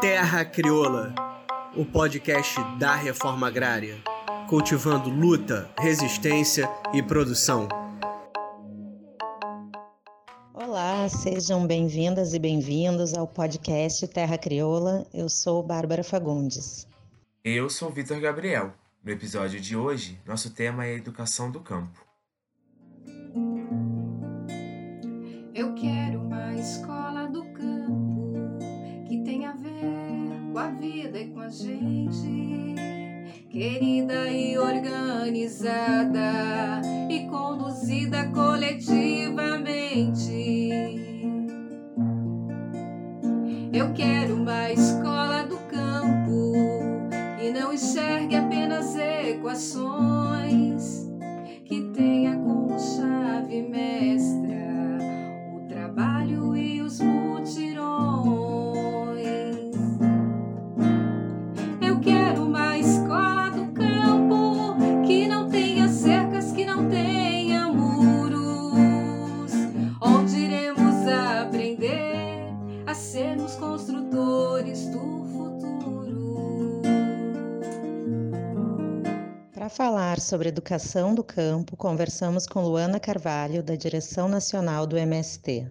Terra Crioula, o podcast da reforma agrária, cultivando luta, resistência e produção. Olá, sejam bem-vindas e bem-vindos ao podcast Terra Crioula. Eu sou Bárbara Fagundes. Eu sou Vitor Gabriel. No episódio de hoje, nosso tema é a educação do campo. Eu quero escola do campo que tenha a ver com a vida e com a gente, querida e organizada e conduzida coletivamente. Eu quero uma escola do campo que não enxergue apenas equações, sobre educação do campo, conversamos com Luana Carvalho, da Direção Nacional do MST.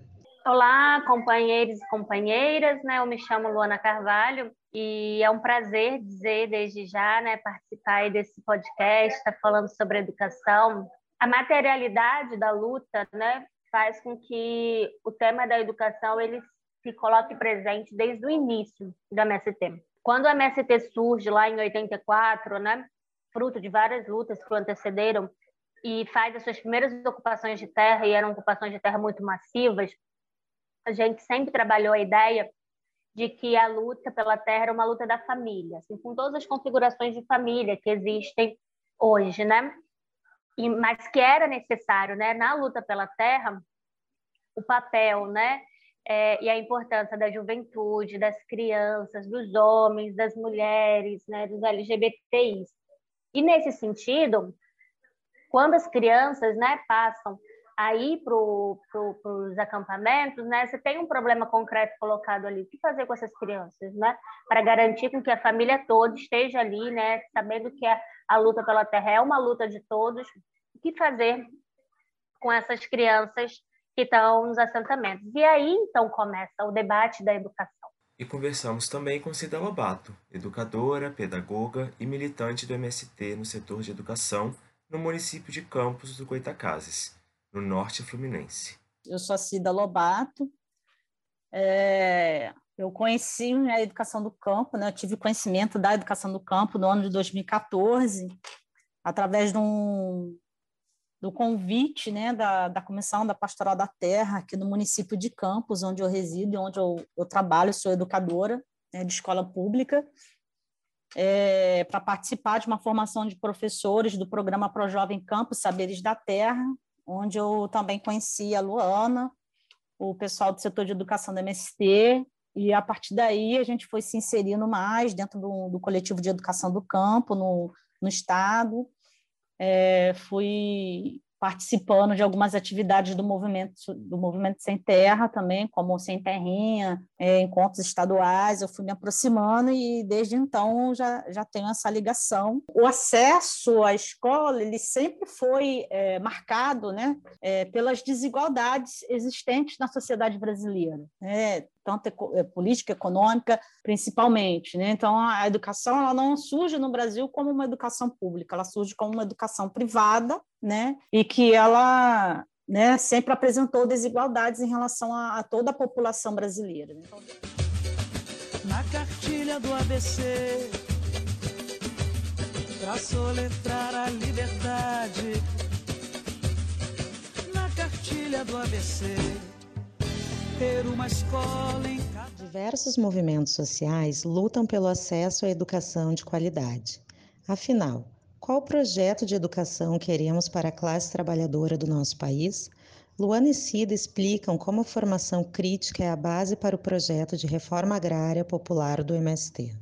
Olá, companheiros e companheiras, né? Eu me chamo Luana Carvalho e é um prazer dizer desde já, né, participar desse podcast, estar falando sobre educação. A materialidade da luta, né, faz com que o tema da educação ele se coloque presente desde o início do MST. Quando o MST surge lá em 84, né, fruto de várias lutas que o antecederam e faz as suas primeiras ocupações de terra e eram ocupações de terra muito massivas, a gente sempre trabalhou a ideia de que a luta pela terra era uma luta da família, assim, com todas as configurações de família que existem hoje, né? E, mas que era necessário, né, na luta pela terra, o papel, né, é, e a importância da juventude, das crianças, dos homens, das mulheres, né, dos LGBTIs. E nesse sentido, quando as crianças, né, passam aí para pro, os acampamentos, né, você tem um problema concreto colocado ali. O que fazer com essas crianças, né, para garantir com que a família toda esteja ali, né, sabendo que a, a luta pela terra é uma luta de todos. O que fazer com essas crianças que estão nos assentamentos? E aí então começa o debate da educação. E conversamos também com Cida Lobato, educadora, pedagoga e militante do MST no setor de educação no município de Campos do Goitacazes, no norte fluminense. Eu sou a Cida Lobato. É, eu conheci a educação do campo, né? eu tive conhecimento da educação do campo no ano de 2014, através de um, do convite né, da, da Comissão da Pastoral da Terra, aqui no município de Campos, onde eu resido e onde eu, eu trabalho, sou educadora né, de escola pública, é, para participar de uma formação de professores do programa Pro Jovem Campos Saberes da Terra, onde eu também conheci a Luana, o pessoal do setor de educação da MST, e a partir daí a gente foi se inserindo mais dentro do, do coletivo de educação do campo, no, no Estado, é, fui participando de algumas atividades do movimento do movimento sem terra também, como sem terrinha, é, encontros estaduais, eu fui me aproximando e desde então já, já tenho essa ligação. O acesso à escola ele sempre foi é, marcado, né, é, pelas desigualdades existentes na sociedade brasileira, né? tanto é, política econômica, principalmente. Né? Então, a educação ela não surge no Brasil como uma educação pública, ela surge como uma educação privada, né? e que ela né, sempre apresentou desigualdades em relação a, a toda a população brasileira. Né? Na cartilha do ABC, para soletrar a liberdade. Na cartilha do ABC ter uma escola em cada... Diversos movimentos sociais lutam pelo acesso à educação de qualidade. Afinal, qual projeto de educação queremos para a classe trabalhadora do nosso país? Luana e Cida explicam como a formação crítica é a base para o projeto de reforma agrária popular do MST.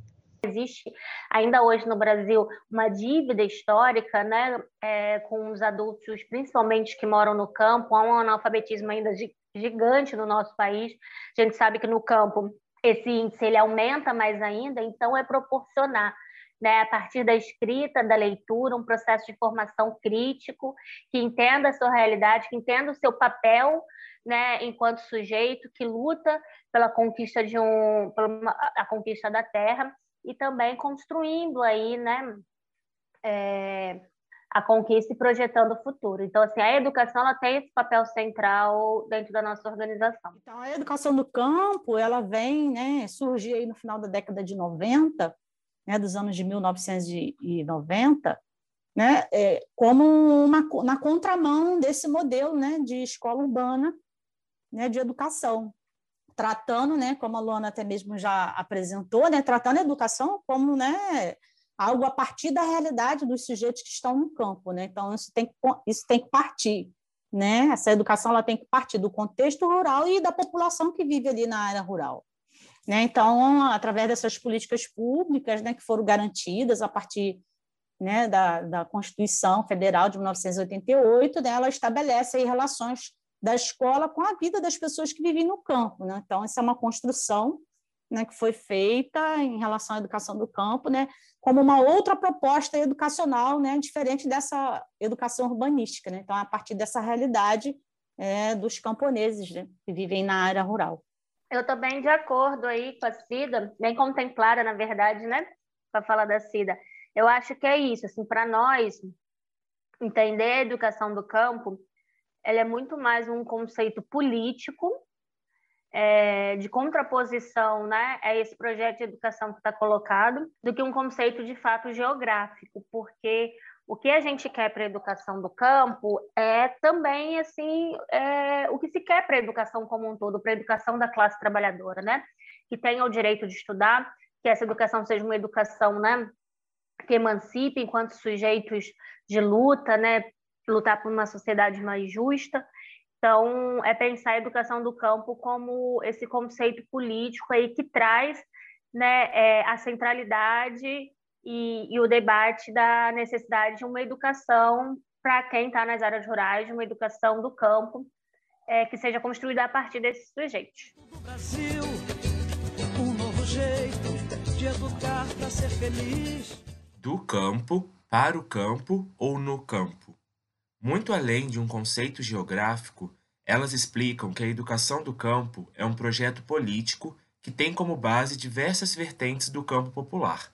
Existe ainda hoje no Brasil uma dívida histórica né, é, com os adultos, principalmente que moram no campo, há um analfabetismo ainda gigante no nosso país. A gente sabe que no campo esse índice ele aumenta mais ainda, então é proporcionar né, a partir da escrita, da leitura, um processo de formação crítico, que entenda a sua realidade, que entenda o seu papel né, enquanto sujeito que luta pela conquista de um, pela a conquista da terra e também construindo aí, né, é, a conquista e projetando o futuro. Então, assim, a educação ela tem esse papel central dentro da nossa organização. Então, a educação do campo, ela vem, né, surgir aí no final da década de 90, né, dos anos de 1990, né, é, como uma, na contramão desse modelo, né, de escola urbana, né, de educação, tratando, né, como a Luana até mesmo já apresentou, né, tratando a educação como, né, algo a partir da realidade dos sujeitos que estão no campo, né? Então isso tem que, isso tem que partir, né? Essa educação ela tem que partir do contexto rural e da população que vive ali na área rural. Né? Então, através dessas políticas públicas né, que foram garantidas a partir né, da, da Constituição Federal de 1988, né, ela estabelece aí relações da escola com a vida das pessoas que vivem no campo. Né? Então, essa é uma construção né, que foi feita em relação à educação do campo, né, como uma outra proposta educacional, né, diferente dessa educação urbanística. Então, a partir dessa realidade é, dos camponeses que vivem na área rural. Eu estou bem de acordo aí com a Cida, bem contemplada, na verdade, né, para falar da Cida. Eu acho que é isso, assim, para nós, entender a educação do campo, ela é muito mais um conceito político é, de contraposição né, a esse projeto de educação que está colocado, do que um conceito de fato geográfico, porque o que a gente quer para a educação do campo é também assim é, o que se quer para a educação como um todo, para a educação da classe trabalhadora, né? Que tenha o direito de estudar, que essa educação seja uma educação, né? Que emancipe enquanto sujeitos de luta, né? Lutar por uma sociedade mais justa. Então, é pensar a educação do campo como esse conceito político aí que traz né, é, a centralidade e, e, o debate da necessidade de uma educação para quem está nas áreas rurais, de uma educação do campo, é, que seja construída a partir desses sujeitos. Do Brasil, um novo jeito de educar para ser feliz. Do campo, para o campo ou no campo. Muito além de um conceito geográfico, elas explicam que a educação do campo é um projeto político que tem como base diversas vertentes do campo popular,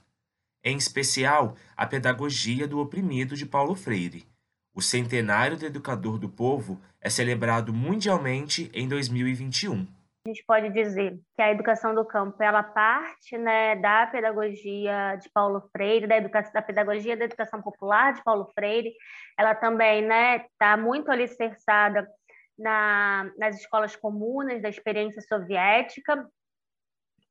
em especial a pedagogia do oprimido de Paulo Freire. O centenário do educador do povo é celebrado mundialmente em 2021. A gente pode dizer que a educação do campo ela parte né, da pedagogia de Paulo Freire, da, educação, da pedagogia da educação popular de Paulo Freire. Ela também está né, tá muito alicerçada na, nas escolas comunas da experiência soviética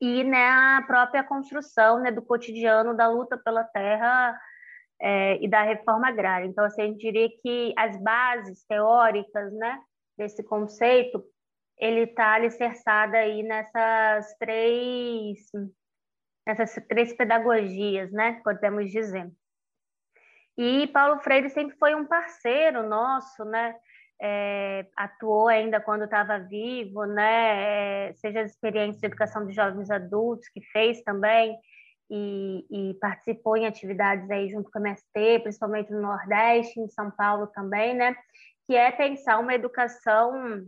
e na própria construção né, do cotidiano da luta pela terra é, e da reforma agrária. Então, assim, a gente diria que as bases teóricas né, desse conceito ele está aí nessas três nessas três pedagogias, né, podemos dizer. E Paulo Freire sempre foi um parceiro nosso, né, é, atuou ainda quando estava vivo, né, é, seja as experiências de educação de jovens adultos que fez também e, e, participou em atividades aí junto com a MST, principalmente no Nordeste, em São Paulo também, né, que é pensar uma educação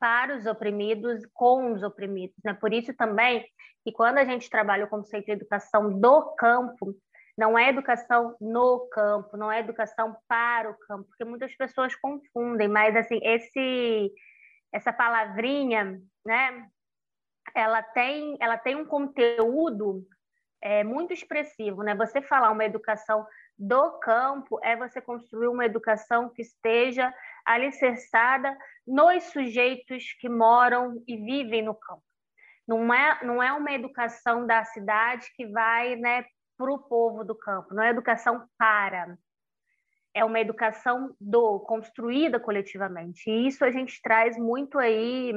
para os oprimidos, com os oprimidos. Né? Por isso também que quando a gente trabalha o conceito de educação do campo, não é educação no campo, não é educação para o campo, porque muitas pessoas confundem, mas assim, esse essa palavrinha, né, ela tem, ela tem um conteúdo é, muito expressivo, né? Você falar uma educação do campo é você construir uma educação que esteja alicerçada nos sujeitos que moram e vivem no campo. Não é, não é uma educação da cidade que vai né, para o povo do campo, não é educação para. É uma educação do, construída coletivamente. E isso a gente traz muito aí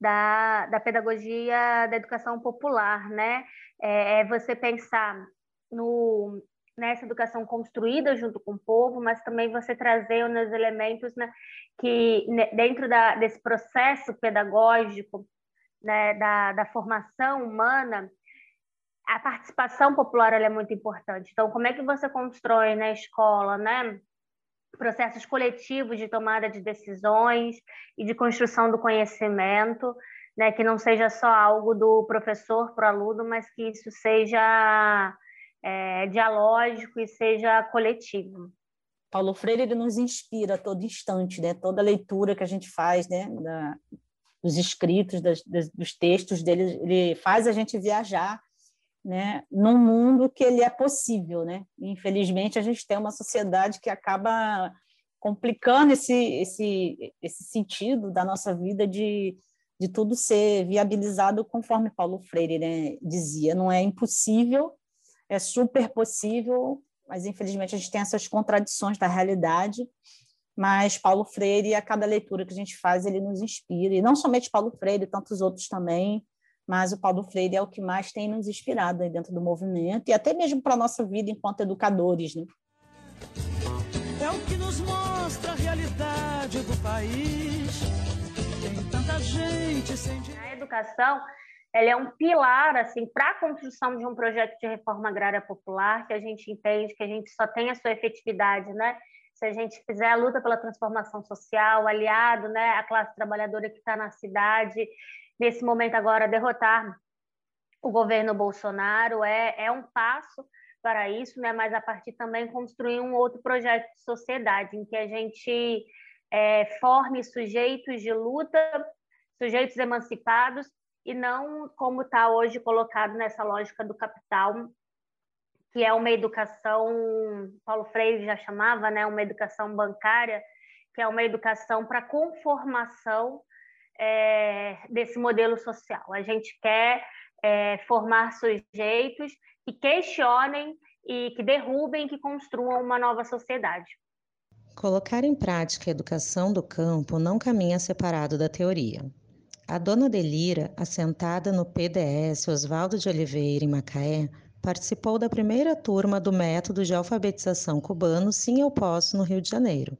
da, da pedagogia da educação popular, né? É, é você pensar no, né, essa educação construída junto com o povo, mas também você trazer os elementos né, que dentro da, desse processo pedagógico, né, da, da formação humana, a participação popular é muito importante. Então, como é que você constrói na escola, né, processos coletivos de tomada de decisões e de construção do conhecimento, né, que não seja só algo do professor para o aluno, mas que isso seja é, dialógico e seja coletivo. Paulo Freire ele nos inspira a todo instante, né? Toda leitura que a gente faz, né? Da, dos escritos, das, das, dos textos dele, ele faz a gente viajar, né? Num mundo que ele é possível, né? infelizmente a gente tem uma sociedade que acaba complicando esse esse esse sentido da nossa vida de de tudo ser viabilizado conforme Paulo Freire né, dizia. Não é impossível, é super possível, mas infelizmente a gente tem essas contradições da realidade. Mas Paulo Freire, a cada leitura que a gente faz, ele nos inspira. E não somente Paulo Freire, tantos outros também, mas o Paulo Freire é o que mais tem nos inspirado aí dentro do movimento e até mesmo para a nossa vida enquanto educadores. Né? É o que nos mostra a realidade do país. Tem tanta gente sem A educação ela é um pilar assim para a construção de um projeto de reforma agrária popular que a gente entende que a gente só tem a sua efetividade, né? Se a gente fizer a luta pela transformação social, aliado, né, à classe trabalhadora que está na cidade, nesse momento agora derrotar o governo Bolsonaro é, é um passo para isso, né? Mas a partir também construir um outro projeto de sociedade em que a gente é, forme sujeitos de luta, sujeitos emancipados e não como está hoje colocado nessa lógica do capital, que é uma educação, Paulo Freire já chamava, né, uma educação bancária, que é uma educação para conformação é, desse modelo social. A gente quer é, formar sujeitos que questionem e que derrubem, que construam uma nova sociedade. Colocar em prática a educação do campo não caminha separado da teoria. A dona Delira, assentada no PDS Oswaldo de Oliveira, em Macaé, participou da primeira turma do método de alfabetização cubano Sim Eu Posso, no Rio de Janeiro.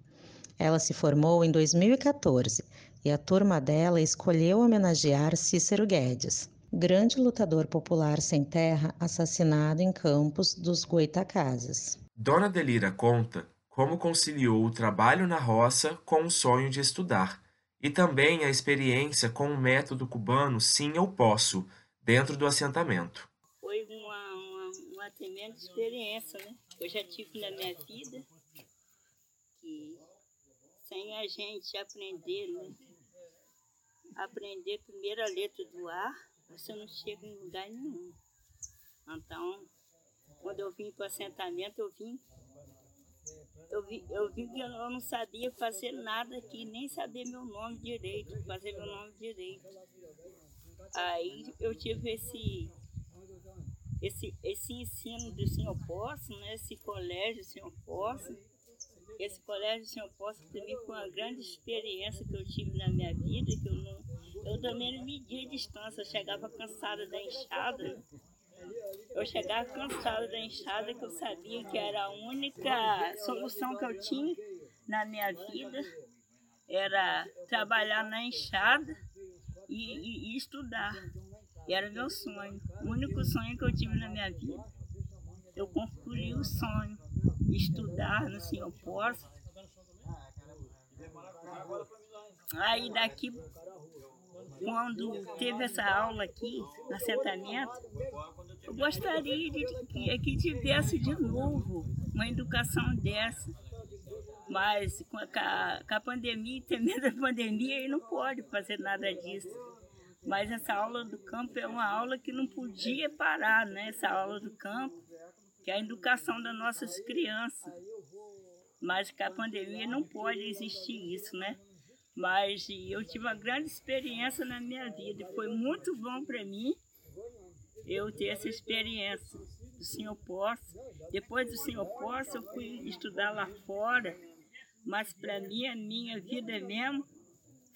Ela se formou em 2014 e a turma dela escolheu homenagear Cícero Guedes, grande lutador popular sem terra assassinado em campos dos Goitacazes. Dona Delira conta como conciliou o trabalho na roça com o sonho de estudar e também a experiência com o método cubano Sim Eu Posso, dentro do assentamento. Foi uma, uma, uma tremenda experiência, né? Eu já tive na minha vida que sem a gente aprender, né? Aprender a letra do ar, você não chega em lugar nenhum. Então, quando eu vim para o assentamento, eu vim eu vi, eu vi que eu não sabia fazer nada aqui, nem saber meu nome direito, fazer meu nome direito. Aí eu tive esse, esse, esse ensino do Senhor Poço, né? esse colégio do Senhor Poço. Esse colégio do Senhor Poço também foi uma grande experiência que eu tive na minha vida, que eu não. Eu também não media distância, eu chegava cansada da enxada. Eu chegava cansada da enxada, que eu sabia que era a única solução que eu tinha na minha vida, era trabalhar na enxada e, e, e estudar. E era meu sonho, o único sonho que eu tive na minha vida. Eu concluí o sonho, estudar no Senhor Poço. Aí daqui quando teve essa aula aqui, no assentamento, eu gostaria de que, que tivesse de novo uma educação dessa. Mas com a, com a pandemia, temendo a pandemia, ele não pode fazer nada disso. Mas essa aula do campo é uma aula que não podia parar, né? Essa aula do campo, que é a educação das nossas crianças. Mas com a pandemia não pode existir isso, né? Mas eu tive uma grande experiência na minha vida. Foi muito bom para mim eu ter essa experiência do Senhor Poço. Depois do Senhor Poço, eu fui estudar lá fora. Mas para mim, a minha vida mesmo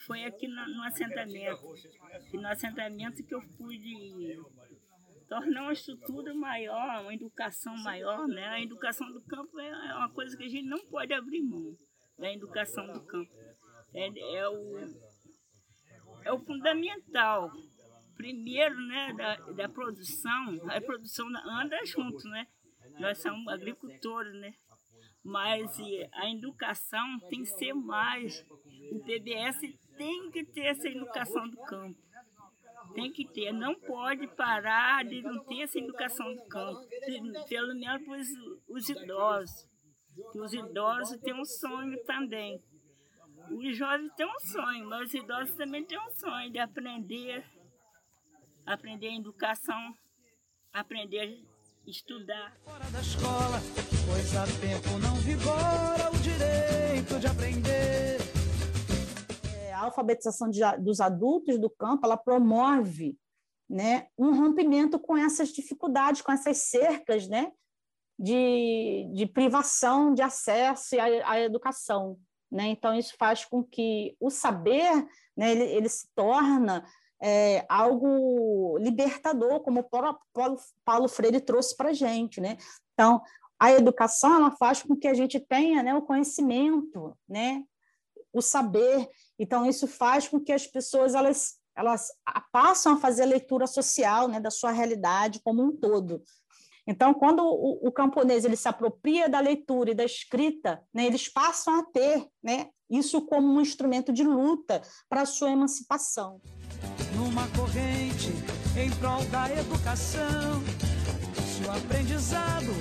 foi aqui no, no assentamento. E no assentamento que eu pude tornar uma estrutura maior, uma educação maior, né? A educação do campo é, é uma coisa que a gente não pode abrir mão da educação do campo. É, é o, é o fundamental. Primeiro, né, da, da produção, a produção anda junto, né? Nós somos agricultores, né? Mas a educação tem que ser mais. O PBS tem que ter essa educação do campo. Tem que ter, não pode parar de não ter essa educação do campo, pelo menos para os, os idosos. Os idosos têm um sonho também. Os jovens têm um sonho, mas os idosos também têm um sonho de aprender, aprender a educação, aprender a estudar. Fora da escola, pois há tempo não vigora o direito de aprender a alfabetização de, dos adultos do campo, ela promove né, um rompimento com essas dificuldades, com essas cercas né, de, de privação de acesso à, à educação. Né? Então, isso faz com que o saber né, ele, ele se torna é, algo libertador, como o Paulo, Paulo Freire trouxe para a gente. Né? Então, a educação ela faz com que a gente tenha né, o conhecimento, né, o saber. Então, isso faz com que as pessoas elas, elas passam a fazer a leitura social né, da sua realidade como um todo. Então, quando o, o, camponês ele se apropria da leitura e da escrita, né, eles passam a ter né, isso como um instrumento de luta para a sua emancipação. Numa corrente em prol da educação, se o aprendizado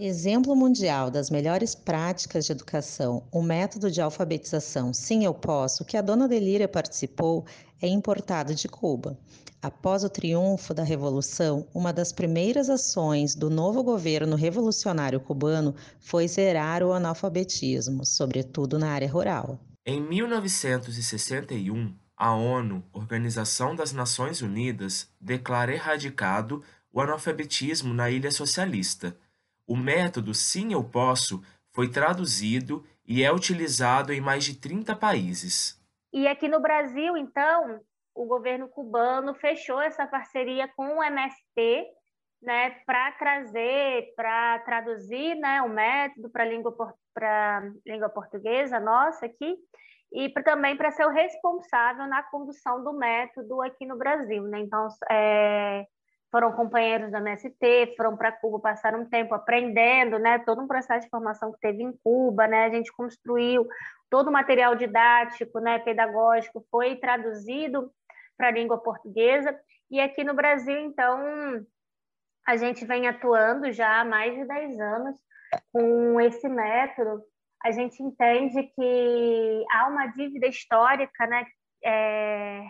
Exemplo mundial das melhores práticas de educação, o método de alfabetização Sim Eu Posso, que a dona Delíria participou, é importado de Cuba. Após o triunfo da Revolução, uma das primeiras ações do novo governo revolucionário cubano foi zerar o analfabetismo, sobretudo na área rural. Em 1961, a ONU, Organização das Nações Unidas, declara erradicado o analfabetismo na Ilha Socialista o método Sim Eu Posso foi traduzido e é utilizado em mais de 30 países. E aqui no Brasil, então, o governo cubano fechou essa parceria com o MST, né, para trazer, para traduzir, né, o método para língua para língua portuguesa nossa aqui e também para ser o responsável na condução do método aqui no Brasil, né? Então, é, foram companheiros da MST, foram para Cuba, passaram um tempo aprendendo, né, todo um processo de formação que teve em Cuba, né, a gente construiu todo o material didático, né, pedagógico, foi traduzido para a língua portuguesa, e aqui no Brasil, então, a gente vem atuando já há mais de 10 anos com esse método, a gente entende que há uma dívida histórica, né, é,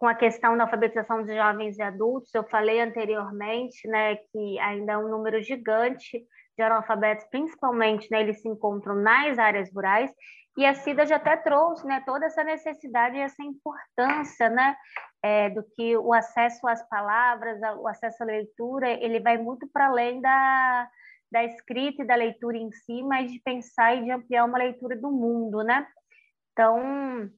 com a questão da alfabetização de jovens e adultos, eu falei anteriormente, né, que ainda é um número gigante de analfabetos, principalmente, né, eles se encontram nas áreas rurais, e a CIDA já até trouxe, né, toda essa necessidade e essa importância, né, é, do que o acesso às palavras, o acesso à leitura, ele vai muito para além da, da escrita e da leitura em si, mas de pensar e de ampliar uma leitura do mundo, né? Então,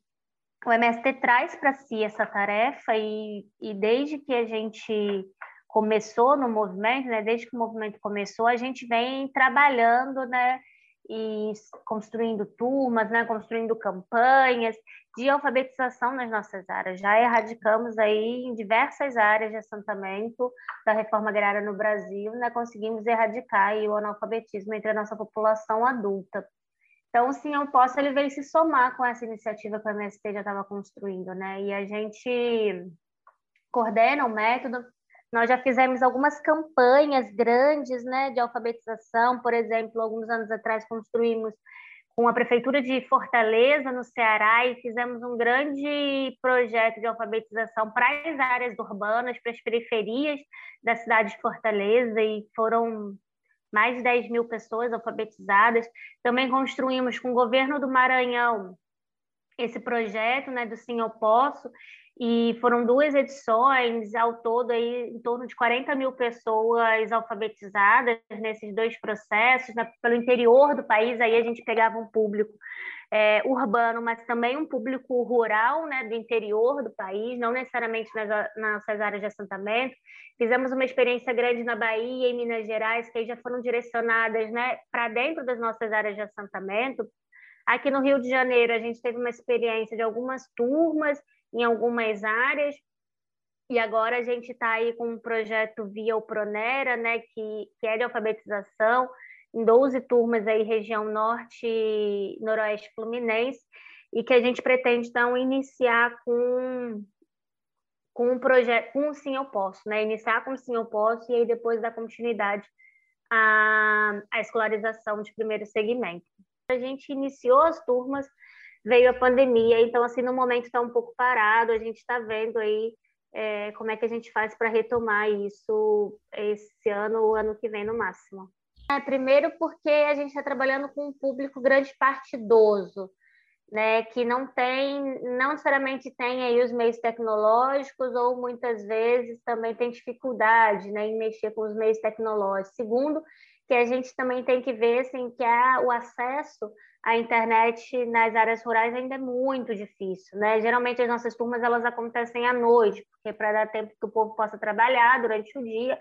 o MST traz para si essa tarefa e, e desde que a gente começou no movimento, né, desde que o movimento começou, a gente vem trabalhando, né, e construindo turmas, né, construindo campanhas de alfabetização nas nossas áreas. Já erradicamos aí em diversas áreas de assentamento da reforma agrária no Brasil, né, conseguimos erradicar o analfabetismo entre a nossa população adulta. Então, Sim Eu Posso, ele veio se somar com essa iniciativa que a MST já estava construindo, né? E a gente coordena o método. Nós já fizemos algumas campanhas grandes, né, de alfabetização. Por exemplo, alguns anos atrás construímos com a prefeitura de Fortaleza, no Ceará, e fizemos um grande projeto de alfabetização para as áreas urbanas, para as periferias da cidade de Fortaleza, e foram mais de 10 mil pessoas alfabetizadas. Também construímos com o governo do Maranhão esse projeto né, do Sim Eu Posso, e foram duas edições, ao todo aí em torno de 40 mil pessoas alfabetizadas nesses dois processos, né? pelo interior do país, aí a gente pegava um público é, urbano, mas também um público rural, né, do interior do país, não necessariamente nas nossas áreas de assentamento. Fizemos uma experiência grande na Bahia e Minas Gerais, que aí já foram direcionadas né, para dentro das nossas áreas de assentamento. Aqui no Rio de Janeiro, a gente teve uma experiência de algumas turmas em algumas áreas, e agora a gente está aí com um projeto via o Pronera, né, que, que é de alfabetização, em 12 turmas aí, região norte noroeste fluminense, e que a gente pretende, então, iniciar com, com um projeto, com o Sim Eu Posso, né? Iniciar com o Sim Eu Posso e aí depois dar continuidade à, à escolarização de primeiro segmento. A gente iniciou as turmas, veio a pandemia, então, assim, no momento está um pouco parado, a gente está vendo aí é, como é que a gente faz para retomar isso esse ano ou ano que vem no máximo. É, primeiro porque a gente está trabalhando com um público grande parte idoso, né, que não tem, não necessariamente tem aí os meios tecnológicos ou muitas vezes também tem dificuldade, né, em mexer com os meios tecnológicos. Segundo, que a gente também tem que ver assim, que a, o acesso à internet nas áreas rurais ainda é muito difícil, né? Geralmente as nossas turmas elas acontecem à noite, porque para dar tempo que o povo possa trabalhar durante o dia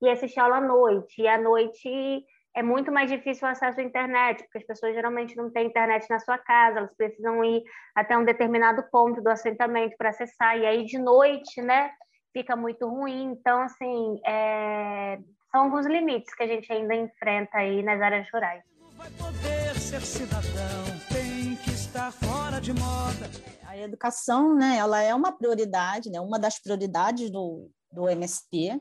e assistir aula à noite. E à noite é muito mais difícil o acesso à internet, porque as pessoas geralmente não têm internet na sua casa, elas precisam ir até um determinado ponto do assentamento para acessar, e aí de noite, né, fica muito ruim. Então, assim, é... são alguns limites que a gente ainda enfrenta aí nas áreas rurais. Vai poder ser cidadão, tem que estar fora de moda. A educação, né, ela é uma prioridade, né, uma das prioridades do, do MST,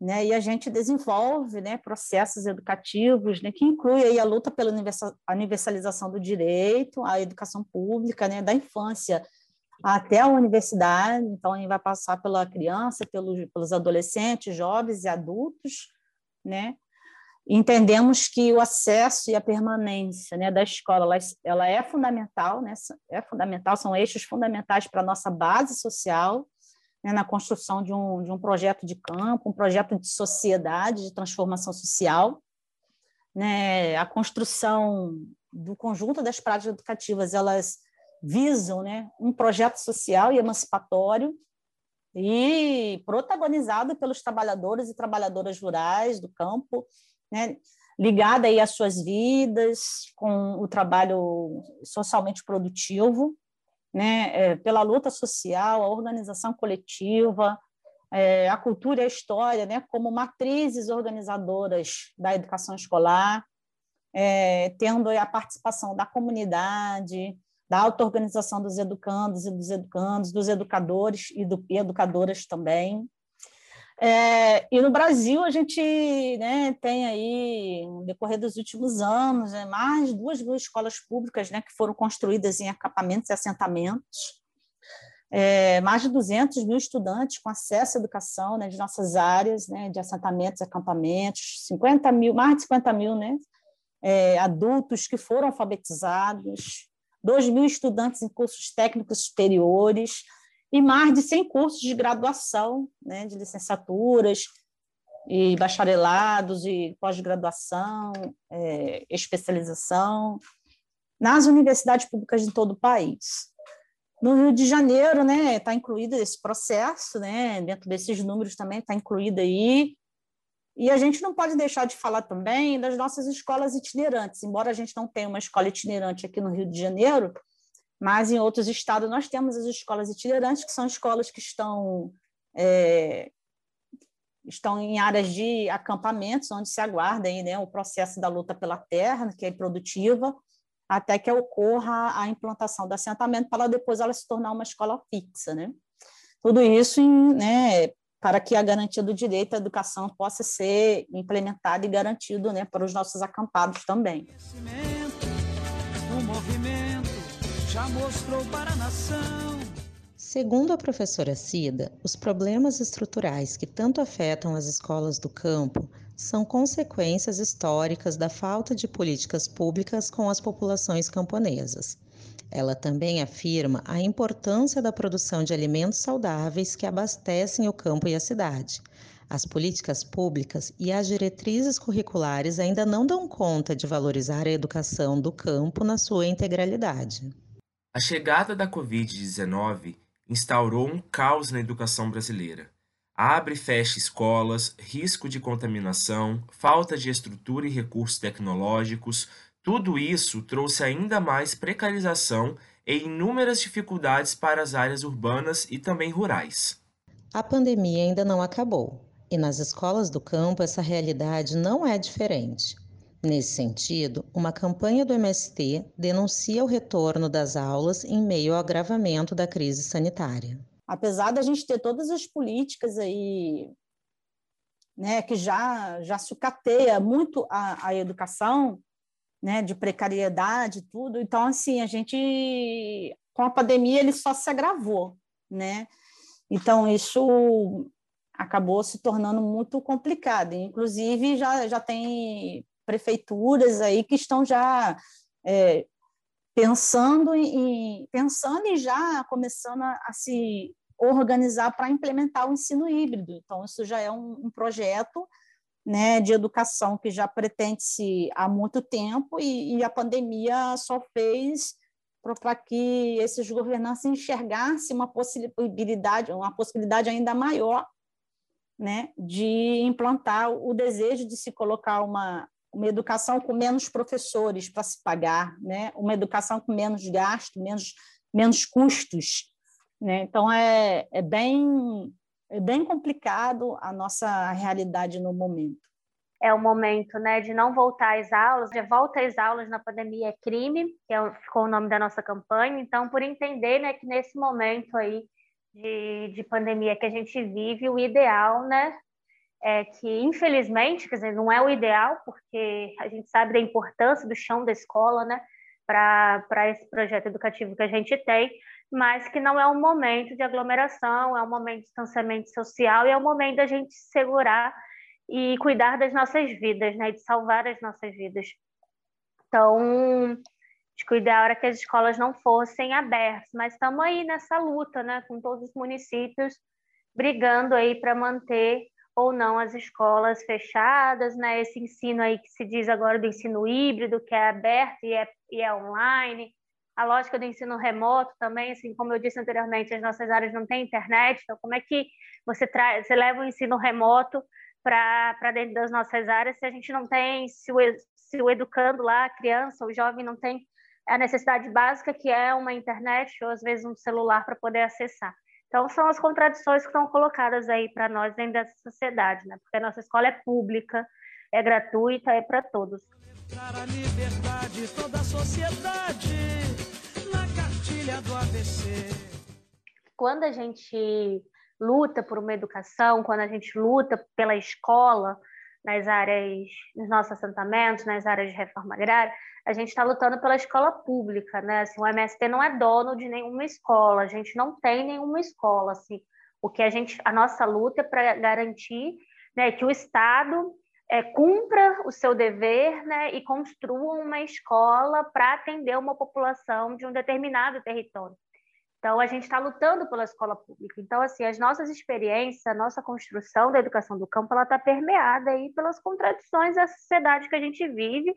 né, e a gente desenvolve né, processos educativos né, que incluem aí a luta pela universalização do direito à educação pública, né, da infância até a universidade, então a gente vai passar pela criança, pelos, pelos adolescentes, jovens e adultos, né, entendemos que o acesso e a permanência né, da escola ela, ela é fundamental, né, é fundamental, são eixos fundamentais para a nossa base social, né, na construção de um, de um projeto de campo, um projeto de sociedade, de transformação social. Né, a construção do conjunto das práticas educativas, elas visam né, um projeto social e emancipatório e protagonizado pelos trabalhadores e trabalhadoras rurais do campo, né, ligada aí às suas vidas, com o trabalho socialmente produtivo, né, é, pela luta social, a organização coletiva, é, a cultura e a história, né, como matrizes organizadoras da educação escolar, é, tendo a participação da comunidade, da auto-organização dos educandos e dos educandos, dos educadores e, do, e educadoras também, é, e no Brasil a gente né, tem aí, no decorrer dos últimos anos, né, mais duas mil escolas públicas né, que foram construídas em acampamentos e assentamentos, é, mais de 200 mil estudantes com acesso à educação né, de nossas áreas né, de assentamentos e acampamentos, 50 mil, mais de 50 mil né, é, adultos que foram alfabetizados, 2 mil estudantes em cursos técnicos superiores, e mais de 100 cursos de graduação, né, de licenciaturas e bacharelados e pós-graduação, é, especialização, nas universidades públicas de todo o país. No Rio de Janeiro, né, está incluído esse processo, né, dentro desses números também está incluído aí, e a gente não pode deixar de falar também das nossas escolas itinerantes, embora a gente não tenha uma escola itinerante aqui no Rio de Janeiro, mas em outros estados nós temos as escolas itinerantes, que são escolas que estão, é, estão em áreas de acampamentos, onde se aguarda aí, né, o processo da luta pela terra, que é produtiva, até que ocorra a implantação do assentamento, para depois ela se tornar uma escola fixa. Né? Tudo isso em, né, para que a garantia do direito à educação possa ser implementada e garantido né, para os nossos acampados também. O movimento já mostrou para a nação. Segundo a professora Cida, os problemas estruturais que tanto afetam as escolas do campo são consequências históricas da falta de políticas públicas com as populações camponesas. Ela também afirma a importância da produção de alimentos saudáveis que abastecem o campo e a cidade. As políticas públicas e as diretrizes curriculares ainda não dão conta de valorizar a educação do campo na sua integralidade. A chegada da Covid-19 instaurou um caos na educação brasileira. Abre e fecha escolas, risco de contaminação, falta de estrutura e recursos tecnológicos, tudo isso trouxe ainda mais precarização e inúmeras dificuldades para as áreas urbanas e também rurais. A pandemia ainda não acabou e nas escolas do campo essa realidade não é diferente. Nesse sentido, uma campanha do MST denuncia o retorno das aulas em meio ao agravamento da crise sanitária. Apesar da gente ter todas as políticas aí, né, que já já sucateia muito a, a educação, né, de precariedade tudo. Então, assim, a gente, com a pandemia, ele só se agravou, né? Então, isso acabou se tornando muito complicado. Inclusive, já, já tem prefeituras aí que estão já é, pensando em pensando e já começando a, a se organizar para implementar o ensino híbrido. Então, isso já é um, um projeto né, de educação que já pretende-se há muito tempo e, e, a pandemia só fez para que esses governantes enxergassem uma possibilidade, uma possibilidade ainda maior né, de implantar o desejo de se colocar uma, uma educação com menos professores para se pagar, né, uma educação com menos gasto, menos, menos custos. Né? Então, é, é bem é bem complicado a nossa realidade no momento. É o momento né, de não voltar às aulas, de volta às aulas na pandemia é crime, que é, ficou o nome da nossa campanha. Então, por entender né, que nesse momento aí de, de pandemia que a gente vive, o ideal né, é que, infelizmente, quer dizer, não é o ideal, porque a gente sabe da importância do chão da escola, né, para esse projeto educativo que a gente tem, mas que não é um momento de aglomeração, é um momento de distanciamento social e é um momento da gente segurar e cuidar das nossas vidas, né, de salvar as nossas vidas. Então, de cuidar hora que as escolas não fossem abertas, mas estamos aí nessa luta, né, com todos os municípios brigando aí para manter ou não as escolas fechadas, né? Esse ensino aí que se diz agora do ensino híbrido, que é aberto e é, e é online, a lógica do ensino remoto também, assim, como eu disse anteriormente, as nossas áreas não têm internet, então como é que você traz, você leva o ensino remoto para dentro das nossas áreas se a gente não tem, se o, se o educando lá, a criança, o jovem não tem a necessidade básica que é uma internet ou às vezes um celular para poder acessar. Então são as contradições que estão colocadas aí para nós dentro dessa sociedade, né? Porque a nossa escola é pública, é gratuita, é para todos. Para a liberdade, toda a sociedade, na cartilha do ABC. Quando a gente luta por uma educação, quando a gente luta pela escola, nas áreas, nos nossos assentamentos, nas áreas de reforma agrária, a gente está lutando pela escola pública, né? Assim, o MST não é dono de nenhuma escola, a gente não tem nenhuma escola, assim. O que a gente, a nossa luta é para garantir, né, que o Estado é, cumpra o seu dever né, e construa uma escola para atender uma população de um determinado território. Então, a gente está lutando pela escola pública. Então, assim, as nossas experiências, a nossa construção da educação do campo, ela está permeada aí pelas contradições da sociedade que a gente vive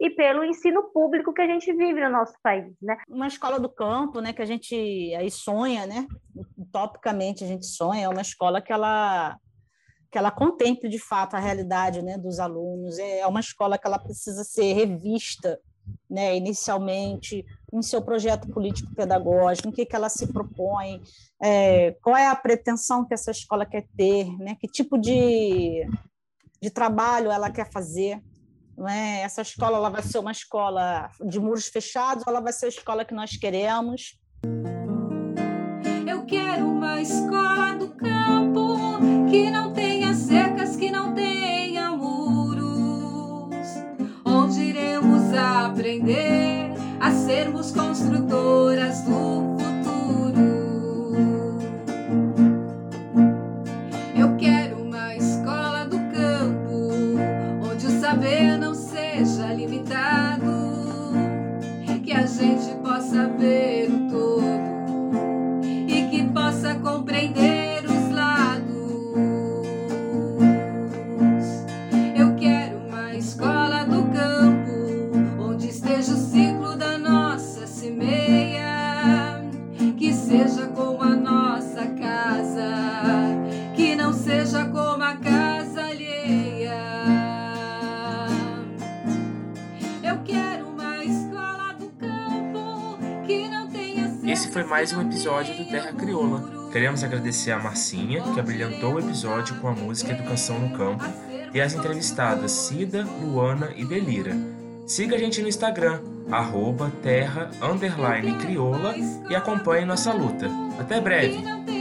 e pelo ensino público que a gente vive no nosso país, né? Uma escola do campo, né, que a gente aí sonha, né? Utopicamente a gente sonha, é uma escola que ela que ela contemple de fato a realidade né, dos alunos. É uma escola que ela precisa ser revista né, inicialmente, em seu projeto político-pedagógico, em que, que ela se propõe, é, qual é a pretensão que essa escola quer ter, né, que tipo de, de trabalho ela quer fazer. Não é? Essa escola ela vai ser uma escola de muros fechados ou ela vai ser a escola que nós queremos? Eu quero uma escola do campo que não aprender a sermos construtoras do mais um episódio do Terra Crioula. Queremos agradecer a Marcinha, que abrilhantou o episódio com a música Educação no Campo, e as entrevistadas Cida, Luana e Delira. Siga a gente no Instagram, arroba terra, crioula e acompanhe nossa luta. Até breve!